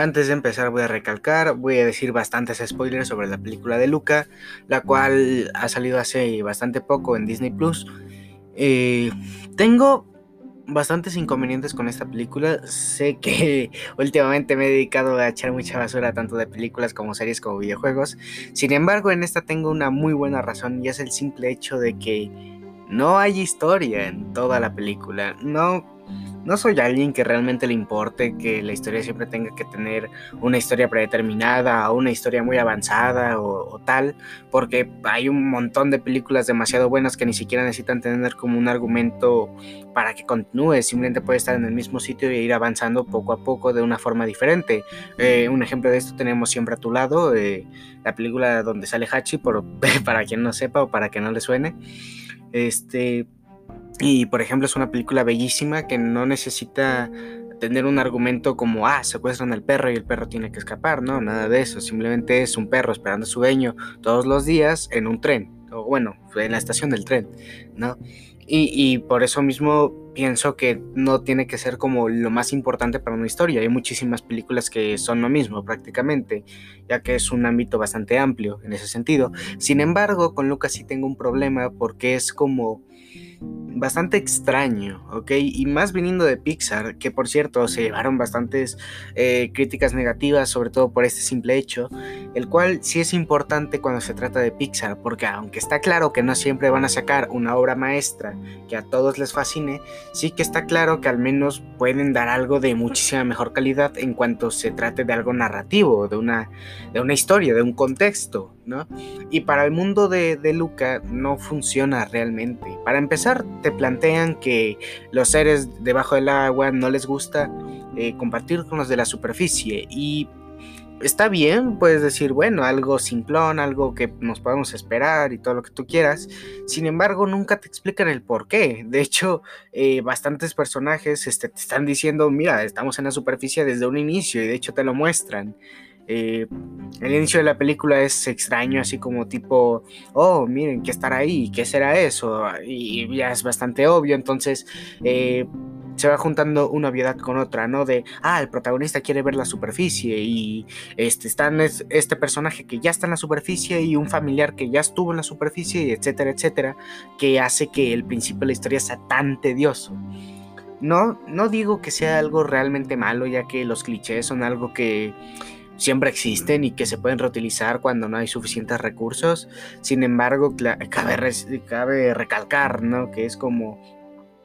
Antes de empezar voy a recalcar, voy a decir bastantes spoilers sobre la película de Luca, la cual ha salido hace bastante poco en Disney Plus. Eh, tengo bastantes inconvenientes con esta película. Sé que últimamente me he dedicado a echar mucha basura tanto de películas como series como videojuegos. Sin embargo, en esta tengo una muy buena razón y es el simple hecho de que no hay historia en toda la película. No no soy alguien que realmente le importe que la historia siempre tenga que tener una historia predeterminada o una historia muy avanzada o, tal, porque hay un montón de películas demasiado buenas que ni siquiera necesitan tener como un argumento para que continúe, simplemente puede estar en el mismo sitio e ir avanzando poco a poco de una forma diferente. Eh, un ejemplo de esto tenemos siempre a tu lado, eh, la película donde sale Hachi, por, para quien no sepa o para que no le suene. Este, y por ejemplo es una película bellísima que no necesita tener un argumento como, ah, secuestran al perro y el perro tiene que escapar, no, nada de eso, simplemente es un perro esperando su dueño todos los días en un tren, o bueno, en la estación del tren, ¿no? Y, y, por eso mismo pienso que no tiene que ser como lo más importante para una historia. Hay muchísimas películas que son lo mismo prácticamente, ya que es un ámbito bastante amplio en ese sentido. Sin embargo, con Lucas sí tengo un problema porque es como bastante extraño, ¿ok? Y más viniendo de Pixar, que por cierto se llevaron bastantes eh, críticas negativas, sobre todo por este simple hecho, el cual sí es importante cuando se trata de Pixar, porque aunque está claro que no siempre van a sacar una obra maestra que a todos les fascine, sí que está claro que al menos pueden dar algo de muchísima mejor calidad en cuanto se trate de algo narrativo, de una, de una historia, de un contexto, ¿no? Y para el mundo de, de Luca no funciona realmente. Para empezar, te plantean que los seres debajo del agua no les gusta eh, compartir con los de la superficie y está bien, puedes decir, bueno, algo simplón, algo que nos podemos esperar y todo lo que tú quieras. Sin embargo, nunca te explican el por qué. De hecho, eh, bastantes personajes este, te están diciendo, mira, estamos en la superficie desde un inicio y de hecho te lo muestran. Eh, el inicio de la película es extraño, así como tipo, oh, miren, ¿qué estará ahí? ¿Qué será eso? Y ya es bastante obvio, entonces eh, se va juntando una obviedad con otra, ¿no? De, ah, el protagonista quiere ver la superficie y este, está este personaje que ya está en la superficie y un familiar que ya estuvo en la superficie, etcétera, etcétera, que hace que el principio de la historia sea tan tedioso. No, no digo que sea algo realmente malo, ya que los clichés son algo que siempre existen y que se pueden reutilizar cuando no hay suficientes recursos. Sin embargo, cabe, cabe recalcar, ¿no? Que es como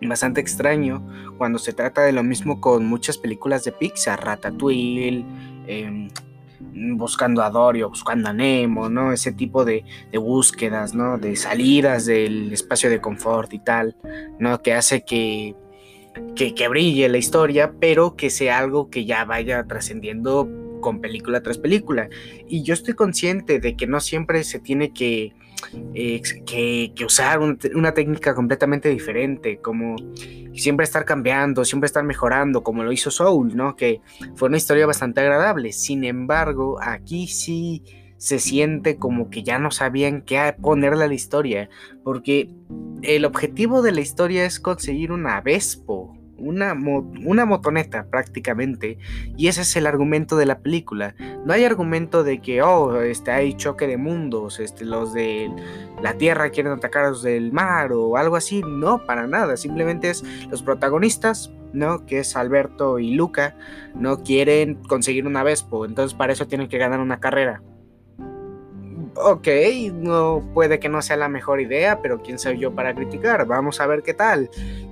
bastante extraño cuando se trata de lo mismo con muchas películas de Pixar, Ratatouille, em, buscando a Dory buscando a Nemo, ¿no? Ese tipo de, de, búsquedas, ¿no? De salidas del espacio de confort y tal, ¿no? Que hace que, que, que brille la historia, pero que sea algo que ya vaya trascendiendo con película tras película. Y yo estoy consciente de que no siempre se tiene que, eh, que, usar una técnica completamente diferente, como siempre estar cambiando, siempre estar mejorando, como lo hizo Soul, ¿no? Que fue una historia bastante agradable. Sin embargo, aquí sí se siente como que ya no sabían qué ponerle a la historia, porque el objetivo de la historia es conseguir una Vespo, una, una motoneta prácticamente. Y ese es el argumento de la película. No hay argumento de que, oh, este, hay choque de mundos, este, los de la Tierra quieren atacar a los del mar o algo así. No, para nada. Simplemente es los protagonistas, ¿no? Que es Alberto y Luca, no quieren conseguir una Vespo. Entonces para eso tienen que ganar una carrera. Ok, no puede que no sea la mejor idea, pero quién soy yo para criticar. Vamos a ver qué tal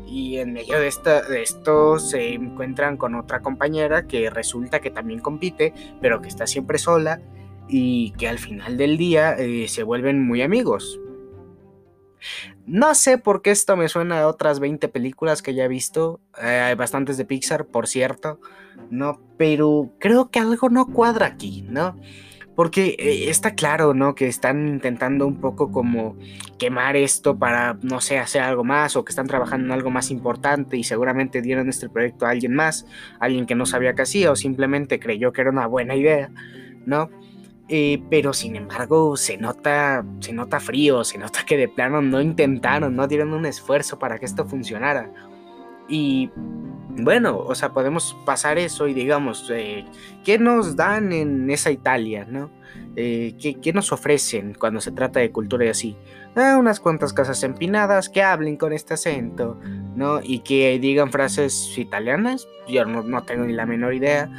y en medio de, de esto se encuentran con otra compañera que resulta que también compite, pero que está siempre sola y que al final del día eh, se vuelven muy amigos. No sé por qué esto me suena a otras 20 películas que ya he visto, eh, hay bastantes de Pixar, por cierto, ¿no? Pero creo que algo no cuadra aquí, ¿no? Porque eh, está claro, ¿no? Que están intentando un poco como quemar esto para, no sé, hacer algo más o que están trabajando en algo más importante y seguramente dieron este proyecto a alguien más, alguien que no sabía qué hacía o simplemente creyó que era una buena idea, ¿no? Eh, pero sin embargo se nota, se nota frío, se nota que de plano no intentaron, no dieron un esfuerzo para que esto funcionara. Y bueno, o sea, podemos pasar eso y digamos, eh, ¿qué nos dan en esa Italia, no? Eh, ¿qué, nos ofrecen cuando se trata de cultura y así? Ah, unas cuantas casas empinadas que hablen con este acento, ¿no? Y que digan frases italianas, yo no, tengo ni la menor idea,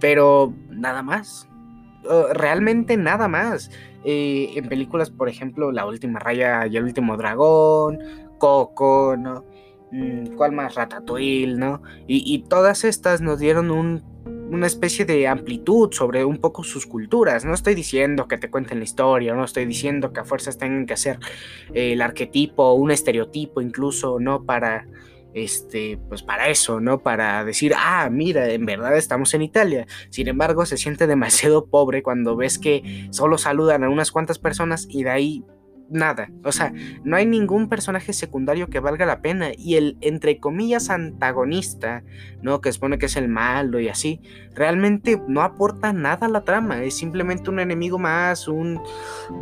pero nada más, realmente nada más. Eh, en películas, por ejemplo, La Última Raya y el Último Dragón, Coco, ¿no? Mm, ¿Cuál más? Ratatouille, ¿no? Y, todas estas nos dieron una especie de amplitud sobre un poco sus culturas. No estoy diciendo que te cuenten la historia, no estoy diciendo que a fuerzas tengan que hacer el arquetipo, un estereotipo incluso, ¿no? Para, este, pues para eso, ¿no? Para decir, ah, mira, en verdad estamos en Italia. Sin embargo, se siente demasiado pobre cuando ves que solo saludan a unas cuantas personas y de ahí nada. O sea, no hay ningún personaje secundario que valga la pena. Y el, entre comillas, antagonista, ¿no? Que supone que es el malo y así, realmente no aporta nada a la trama. Es simplemente un enemigo más, un,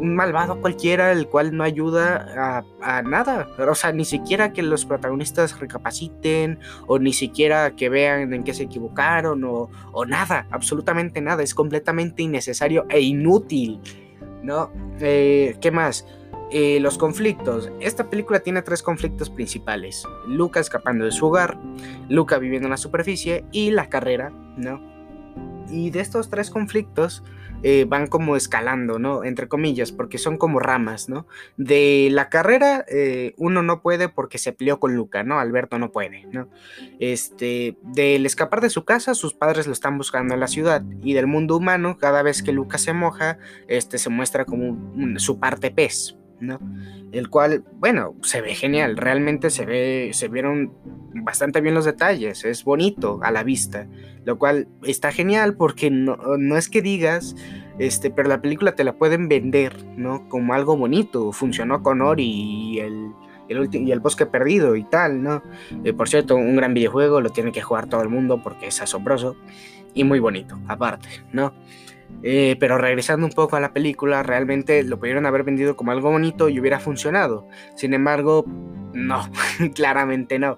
malvado cualquiera, el cual no ayuda a, nada. O sea, ni siquiera que los protagonistas recapaciten, o ni siquiera que vean en qué se equivocaron, o, o nada, absolutamente nada. Es completamente innecesario e inútil. ¿No? Eh, ¿Qué más? Eh, los conflictos. Esta película tiene tres conflictos principales. Luca escapando de su hogar, Luca viviendo en la superficie y la carrera, ¿no? Y de estos tres conflictos eh, van como escalando, ¿no? Entre comillas, porque son como ramas, ¿no? De la carrera, eh, uno no puede porque se peleó con Luca, ¿no? Alberto no puede, ¿no? Este, del escapar de su casa, sus padres lo están buscando en la ciudad. Y del mundo humano, cada vez que Luca se moja, este se muestra como su parte pez, ¿no? El cual, bueno, se ve genial, realmente se ve, se vieron bastante bien los detalles, es bonito a la vista, lo cual está genial porque no, es que digas, este, pero la película te la pueden vender, ¿no? Como algo bonito, funcionó con Ori y el, y el bosque perdido y tal, ¿no? Eh, por cierto, un gran videojuego, lo tiene que jugar todo el mundo porque es asombroso y muy bonito, aparte, ¿no? Eh, pero regresando un poco a la película, realmente lo pudieron haber vendido como algo bonito y hubiera funcionado. Sin embargo, no, claramente no.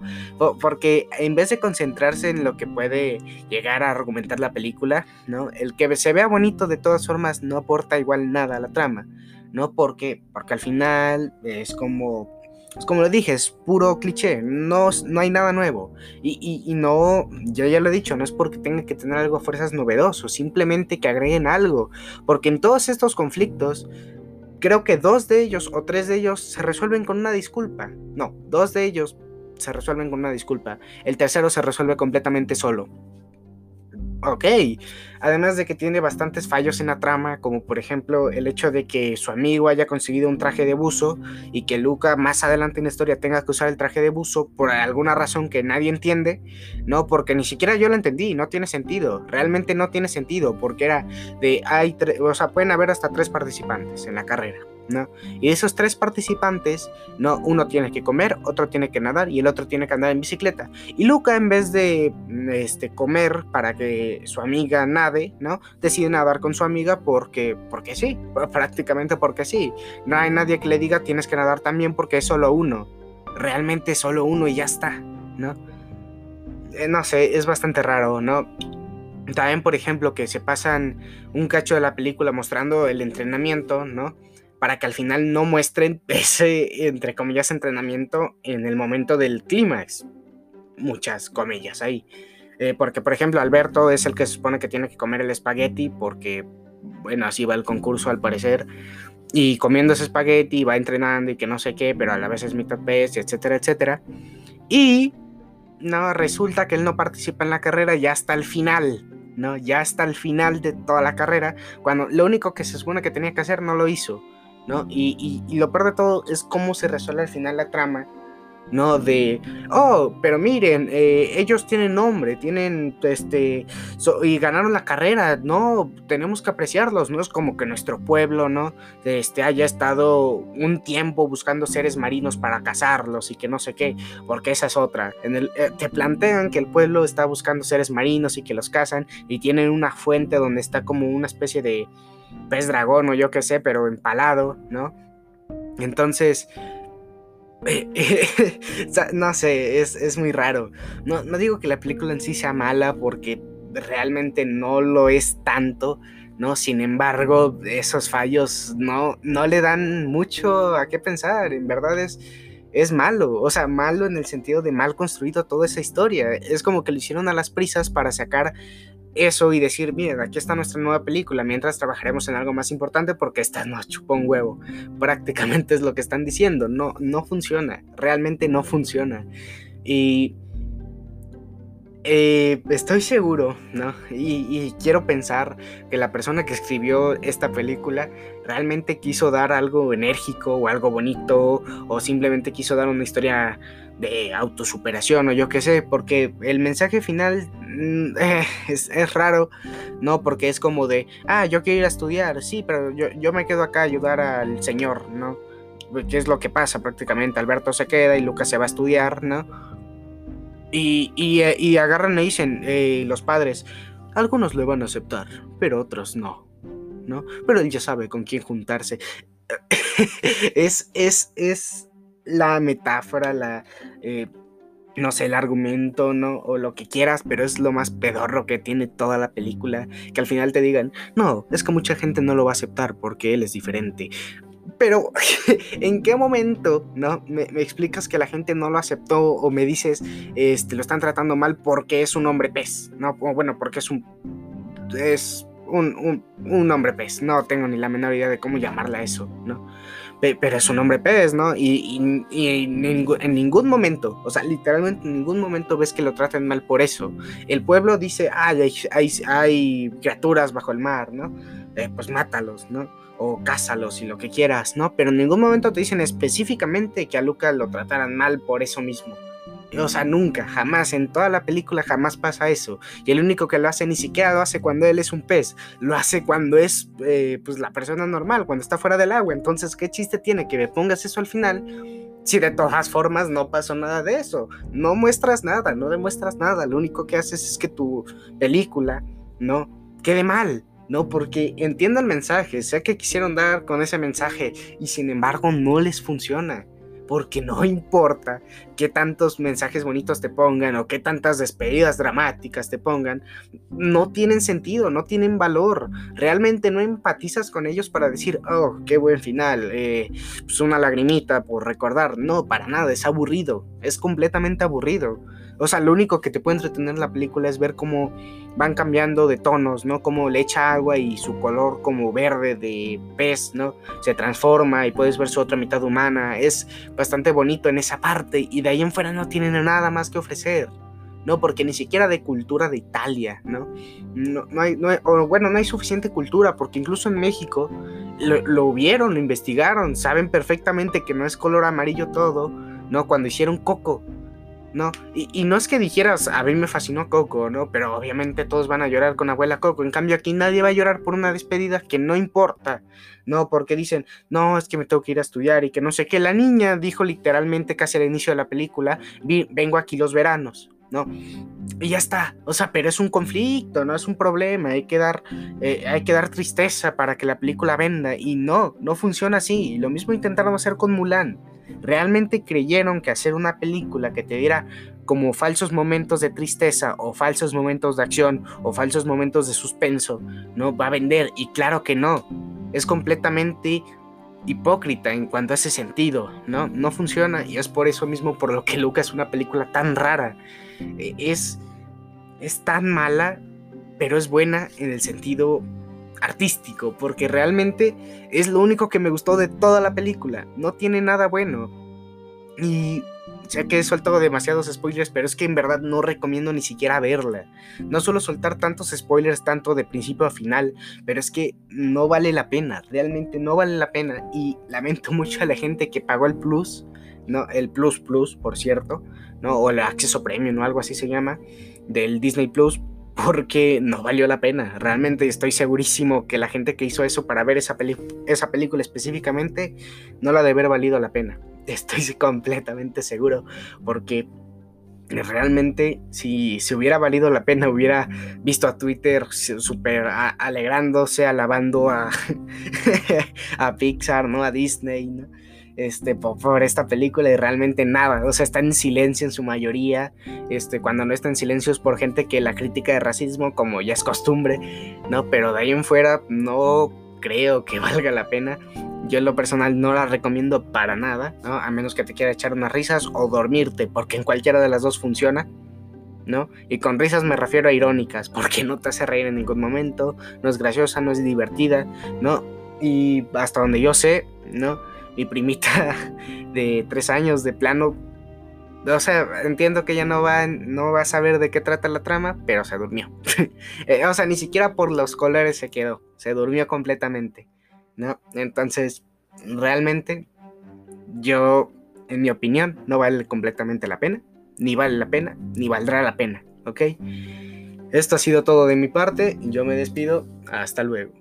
Porque en vez de concentrarse en lo que puede llegar a argumentar la película, ¿no? El que se vea bonito de todas formas no aporta igual nada a la trama. ¿No? Porque, porque al final es como pues como lo dije, es puro cliché, no, no hay nada nuevo. Y, no, ya lo he dicho, no es porque tenga que tener algo a fuerzas novedoso, simplemente que agreguen algo. Porque en todos estos conflictos, creo que dos de ellos o tres de ellos se resuelven con una disculpa. No, dos de ellos se resuelven con una disculpa. El tercero se resuelve completamente solo ok. Además de que tiene bastantes fallos en la trama, como por ejemplo el hecho de que su amigo haya conseguido un traje de buzo y que Luca más adelante en la historia tenga que usar el traje de buzo por alguna razón que nadie entiende, no, porque ni siquiera yo lo entendí, no tiene sentido, realmente no tiene sentido, porque era de, hay, o sea, pueden haber hasta tres participantes en la carrera. Y esos tres participantes, ¿no? Uno tiene que comer, otro tiene que nadar y el otro tiene que andar en bicicleta. Y Luca, en vez de este, comer para que su amiga nade, ¿no? Decide nadar con su amiga porque, porque sí, prácticamente porque sí. No hay nadie que le diga tienes que nadar también porque es solo uno. Realmente solo uno y ya está, ¿no? Eh, no sé, es bastante raro, ¿no? También, por ejemplo, que se pasan un cacho de la película mostrando el entrenamiento, ¿no? Para que al final no muestren ese, entre comillas, entrenamiento en el momento del clímax. Muchas comillas ahí. Eh, porque, por ejemplo, Alberto es el que se supone que tiene que comer el espagueti porque, bueno, así va el concurso al parecer. Y comiendo ese espagueti va entrenando y que no sé qué, pero a la vez es mitad pez, etcétera, etcétera. Y no, resulta que él no participa en la carrera ya hasta el final. ¿no? Ya hasta el final de toda la carrera, cuando lo único que se supone que tenía que hacer no lo hizo. ¿No? Y, y, lo peor de todo es cómo se resuelve al final la trama, ¿no? De, oh, pero miren, eh, ellos tienen nombre, tienen, este, y ganaron la carrera, ¿no? Tenemos que apreciarlos, no es como que nuestro pueblo, ¿no? Este, haya estado un tiempo buscando seres marinos para cazarlos y que no sé qué, porque esa es otra. En el, eh, te plantean que el pueblo está buscando seres marinos y que los cazan y tienen una fuente donde está como una especie de pez dragón o yo qué sé, pero empalado, ¿no? Entonces, no sé, es, muy raro. No, no digo que la película en sí sea mala porque realmente no lo es tanto, ¿no? Sin embargo, esos fallos no, no le dan mucho a qué pensar, en verdad es, es malo, o sea, malo en el sentido de mal construido toda esa historia. Es como que lo hicieron a las prisas para sacar eso y decir, miren, aquí está nuestra nueva película, mientras trabajaremos en algo más importante porque esta no chupa un huevo. Prácticamente es lo que están diciendo, no, no funciona, realmente no funciona. Y eh, estoy seguro, ¿no? Y, quiero pensar que la persona que escribió esta película realmente quiso dar algo enérgico o algo bonito o simplemente quiso dar una historia de autosuperación o yo qué sé, porque el mensaje final eh, es, raro, ¿no? Porque es como de, ah, yo quiero ir a estudiar, sí, pero yo, yo me quedo acá a ayudar al señor, ¿no? ¿Qué es lo que pasa prácticamente? Alberto se queda y Lucas se va a estudiar, ¿no? Y, eh, agarran y dicen eh, los padres, algunos le van a aceptar, pero otros no, ¿no? Pero él ya sabe con quién juntarse. es, es, es la metáfora, la... no sé, el argumento, ¿no? O lo que quieras, pero es lo más pedorro que tiene toda la película. Que al final te digan, no, es que mucha gente no lo va a aceptar porque él es diferente. Pero, ¿en qué momento, no? Me, explicas que la gente no lo aceptó o me dices, este, lo están tratando mal porque es un hombre pez, ¿no? O bueno, porque es un... Es un, un, hombre pez. No tengo ni la menor idea de cómo llamarla eso, ¿no? Pero es un hombre pez, ¿no? Y, en, ningún momento, o sea, literalmente en ningún momento ves que lo traten mal por eso. El pueblo dice, ay, hay, hay, criaturas bajo el mar, ¿no? Eh, pues mátalos, ¿no? o cásalos y lo que quieras, ¿no? Pero en ningún momento te dicen específicamente que a Luca lo trataran mal por eso mismo. O sea, nunca, jamás, en toda la película jamás pasa eso. Y el único que lo hace ni siquiera lo hace cuando él es un pez, lo hace cuando es eh, pues la persona normal, cuando está fuera del agua. Entonces, ¿qué chiste tiene que me pongas eso al final? Si de todas formas no pasó nada de eso, no muestras nada, no demuestras nada, lo único que haces es que tu película, ¿no? Quede mal, ¿no? Porque entiendo el mensaje, sé que quisieron dar con ese mensaje y sin embargo no les funciona. Porque no importa qué tantos mensajes bonitos te pongan o qué tantas despedidas dramáticas te pongan, no tienen sentido, no tienen valor. Realmente no empatizas con ellos para decir, oh, qué buen final, eh, pues una lagrimita por recordar. No, para nada, es aburrido, es completamente aburrido. O sea, lo único que te puede entretener en la película es ver cómo van cambiando de tonos, ¿no? Como le echa agua y su color como verde de pez, ¿no? Se transforma y puedes ver su otra mitad humana. Es bastante bonito en esa parte y de ahí en fuera no tienen nada más que ofrecer. ¿no? Porque ni siquiera de cultura de Italia, ¿no? No, hay, bueno, no hay suficiente cultura, porque incluso en México lo, vieron, lo investigaron, saben perfectamente que no es color amarillo todo, ¿no? Cuando hicieron Coco, ¿no? Y, no es que dijeras, a mí me fascinó Coco, ¿no? Pero obviamente todos van a llorar con abuela Coco. En cambio, aquí nadie va a llorar por una despedida que no importa, ¿no? Porque dicen, no, es que me tengo que ir a estudiar y que no sé qué. La niña dijo literalmente casi al inicio de la película, vengo aquí los veranos. ¿no? Y ya está, o sea, pero es un conflicto, no es un problema, hay que dar, eh, hay que dar tristeza para que la película venda y no, no funciona así. Lo mismo intentaron hacer con Mulan realmente creyeron que hacer una película que te diera como falsos momentos de tristeza o falsos momentos de acción o falsos momentos de suspenso, no va a vender y claro que no. Es completamente hipócrita en cuanto a ese sentido, ¿no? No funciona y es por eso mismo por lo que Luca es una película tan rara. E, es es tan mala, pero es buena en el sentido artístico, porque realmente es lo único que me gustó de toda la película. No tiene nada bueno. Y sé que he soltado demasiados spoilers, pero es que en verdad no recomiendo ni siquiera verla. No suelo soltar tantos spoilers tanto de principio a final, pero es que no vale la pena, realmente no vale la pena. Y lamento mucho a la gente que pagó el plus, no, el plus plus, por cierto, no, o el acceso premium o algo así se llama, del Disney Plus, porque no valió la pena. Realmente estoy segurísimo que la gente que hizo eso para ver esa, esa película específicamente no la de haber valido la pena. Estoy completamente seguro porque realmente si, se hubiera valido la pena hubiera visto a Twitter súper alegrándose, alabando a, a Pixar, ¿no? A Disney, este, por, esta película y realmente nada. O sea, está en silencio en su mayoría. Este, cuando no está en silencio es por gente que la crítica de racismo, como ya es costumbre, ¿no? Pero de ahí en fuera no creo que valga la pena. Yo en lo personal no la recomiendo para nada, ¿no? A menos que te quiera echar unas risas o dormirte, porque en cualquiera de las dos funciona. ¿no? Y con risas me refiero a irónicas, porque no te hace reír en ningún momento, no es graciosa, no es divertida, ¿no? Y hasta donde yo sé, ¿no? Mi primita de tres años de plano, o sea, entiendo que ella no va, no va a saber de qué trata la trama, pero se durmió. Eh, o sea, ni siquiera por los colores se quedó, se durmió completamente, ¿no? Entonces, realmente, yo, en mi opinión, no vale completamente la pena ni vale la pena, ni valdrá la pena, ¿ok? Esto ha sido todo de mi parte, yo me despido, hasta luego.